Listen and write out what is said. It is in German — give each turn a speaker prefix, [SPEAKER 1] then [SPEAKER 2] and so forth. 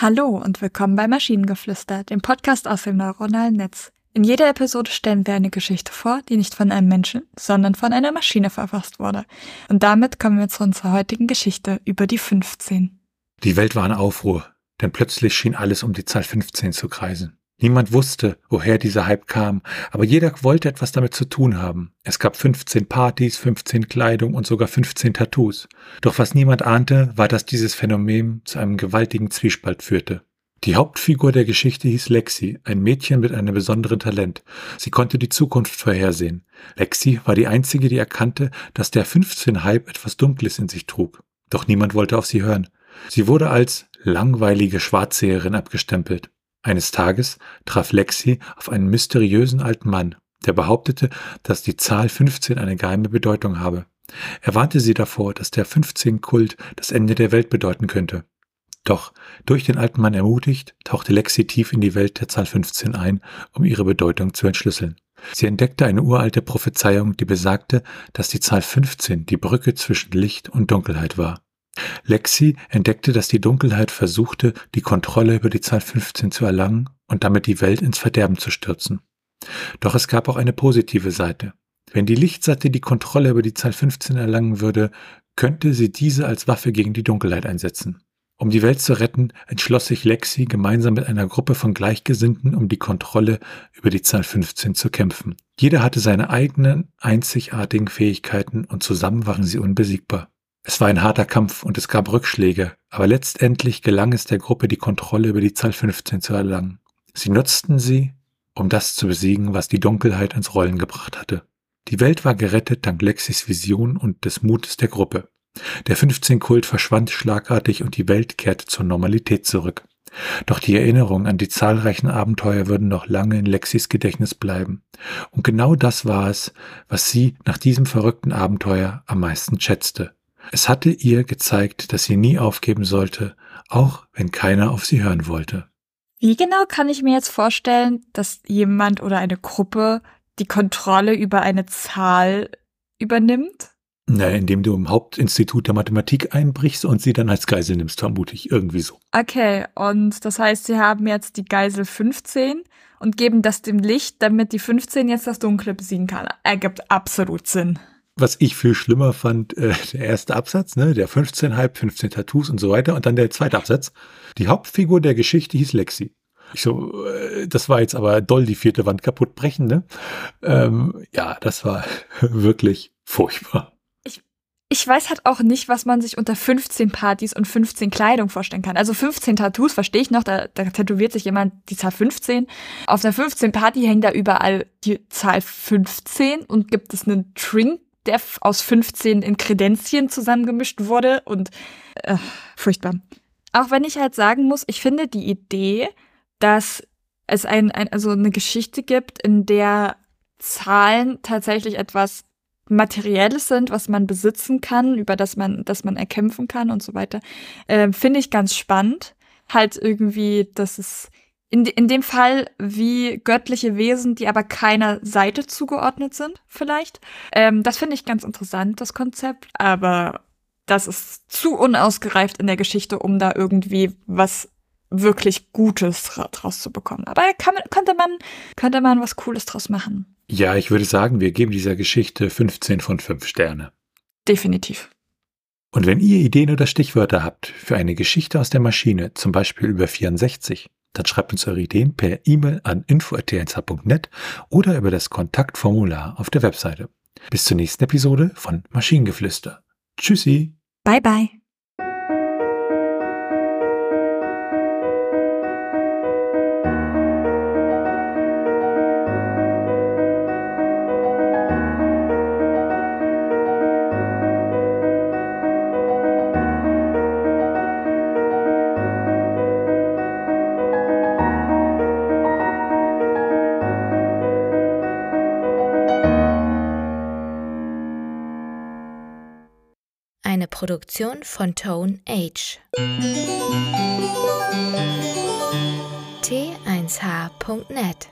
[SPEAKER 1] Hallo und willkommen bei Maschinengeflüster, dem Podcast aus dem neuronalen Netz. In jeder Episode stellen wir eine Geschichte vor, die nicht von einem Menschen, sondern von einer Maschine verfasst wurde. Und damit kommen wir zu unserer heutigen Geschichte über die 15.
[SPEAKER 2] Die Welt war in Aufruhr, denn plötzlich schien alles um die Zahl 15 zu kreisen. Niemand wusste, woher dieser Hype kam, aber jeder wollte etwas damit zu tun haben. Es gab 15 Partys, 15 Kleidung und sogar 15 Tattoos. Doch was niemand ahnte, war, dass dieses Phänomen zu einem gewaltigen Zwiespalt führte. Die Hauptfigur der Geschichte hieß Lexi, ein Mädchen mit einem besonderen Talent. Sie konnte die Zukunft vorhersehen. Lexi war die einzige, die erkannte, dass der 15-Hype etwas Dunkles in sich trug. Doch niemand wollte auf sie hören. Sie wurde als langweilige Schwarzseherin abgestempelt. Eines Tages traf Lexi auf einen mysteriösen alten Mann, der behauptete, dass die Zahl 15 eine geheime Bedeutung habe. Er warnte sie davor, dass der 15-Kult das Ende der Welt bedeuten könnte. Doch, durch den alten Mann ermutigt, tauchte Lexi tief in die Welt der Zahl 15 ein, um ihre Bedeutung zu entschlüsseln. Sie entdeckte eine uralte Prophezeiung, die besagte, dass die Zahl 15 die Brücke zwischen Licht und Dunkelheit war. Lexi entdeckte, dass die Dunkelheit versuchte, die Kontrolle über die Zahl 15 zu erlangen und damit die Welt ins Verderben zu stürzen. Doch es gab auch eine positive Seite. Wenn die Lichtseite die Kontrolle über die Zahl 15 erlangen würde, könnte sie diese als Waffe gegen die Dunkelheit einsetzen. Um die Welt zu retten, entschloss sich Lexi gemeinsam mit einer Gruppe von Gleichgesinnten, um die Kontrolle über die Zahl 15 zu kämpfen. Jeder hatte seine eigenen, einzigartigen Fähigkeiten und zusammen waren sie unbesiegbar. Es war ein harter Kampf und es gab Rückschläge, aber letztendlich gelang es der Gruppe, die Kontrolle über die Zahl 15 zu erlangen. Sie nutzten sie, um das zu besiegen, was die Dunkelheit ins Rollen gebracht hatte. Die Welt war gerettet dank Lexis Vision und des Mutes der Gruppe. Der 15-Kult verschwand schlagartig und die Welt kehrte zur Normalität zurück. Doch die Erinnerung an die zahlreichen Abenteuer würden noch lange in Lexis Gedächtnis bleiben. Und genau das war es, was sie nach diesem verrückten Abenteuer am meisten schätzte. Es hatte ihr gezeigt, dass sie nie aufgeben sollte, auch wenn keiner auf sie hören wollte.
[SPEAKER 1] Wie genau kann ich mir jetzt vorstellen, dass jemand oder eine Gruppe die Kontrolle über eine Zahl übernimmt?
[SPEAKER 2] Na, indem du im Hauptinstitut der Mathematik einbrichst und sie dann als Geisel nimmst, vermute ich. Irgendwie so.
[SPEAKER 1] Okay, und das heißt, sie haben jetzt die Geisel 15 und geben das dem Licht, damit die 15 jetzt das Dunkle besiegen kann. Ergibt absolut Sinn
[SPEAKER 2] was ich viel schlimmer fand, äh, der erste Absatz, ne, der 15 Hype, 15 Tattoos und so weiter, und dann der zweite Absatz. Die Hauptfigur der Geschichte hieß Lexi. Ich so, äh, das war jetzt aber doll die vierte Wand kaputt brechen, ne? Ähm, ja, das war wirklich furchtbar.
[SPEAKER 1] Ich, ich weiß halt auch nicht, was man sich unter 15 Partys und 15 Kleidung vorstellen kann. Also 15 Tattoos verstehe ich noch, da, da tätowiert sich jemand die Zahl 15. Auf einer 15 Party hängt da überall die Zahl 15 und gibt es einen Drink der aus 15 in Kredenzien zusammengemischt wurde und äh, furchtbar. Auch wenn ich halt sagen muss, ich finde die Idee, dass es ein, ein, also eine Geschichte gibt, in der Zahlen tatsächlich etwas Materielles sind, was man besitzen kann, über das man, das man erkämpfen kann und so weiter, äh, finde ich ganz spannend. Halt irgendwie, dass es in, in dem Fall wie göttliche Wesen, die aber keiner Seite zugeordnet sind, vielleicht. Ähm, das finde ich ganz interessant, das Konzept, aber das ist zu unausgereift in der Geschichte, um da irgendwie was wirklich Gutes draus zu bekommen. Aber kann, könnte man, könnte man was Cooles draus machen.
[SPEAKER 2] Ja, ich würde sagen, wir geben dieser Geschichte 15 von 5 Sterne.
[SPEAKER 1] Definitiv.
[SPEAKER 2] Und wenn ihr Ideen oder Stichwörter habt für eine Geschichte aus der Maschine, zum Beispiel über 64, dann schreibt uns eure Ideen per E-Mail an info.tnz.net oder über das Kontaktformular auf der Webseite. Bis zur nächsten Episode von Maschinengeflüster. Tschüssi.
[SPEAKER 1] Bye bye.
[SPEAKER 3] Eine Produktion von Tone Age. T1H.net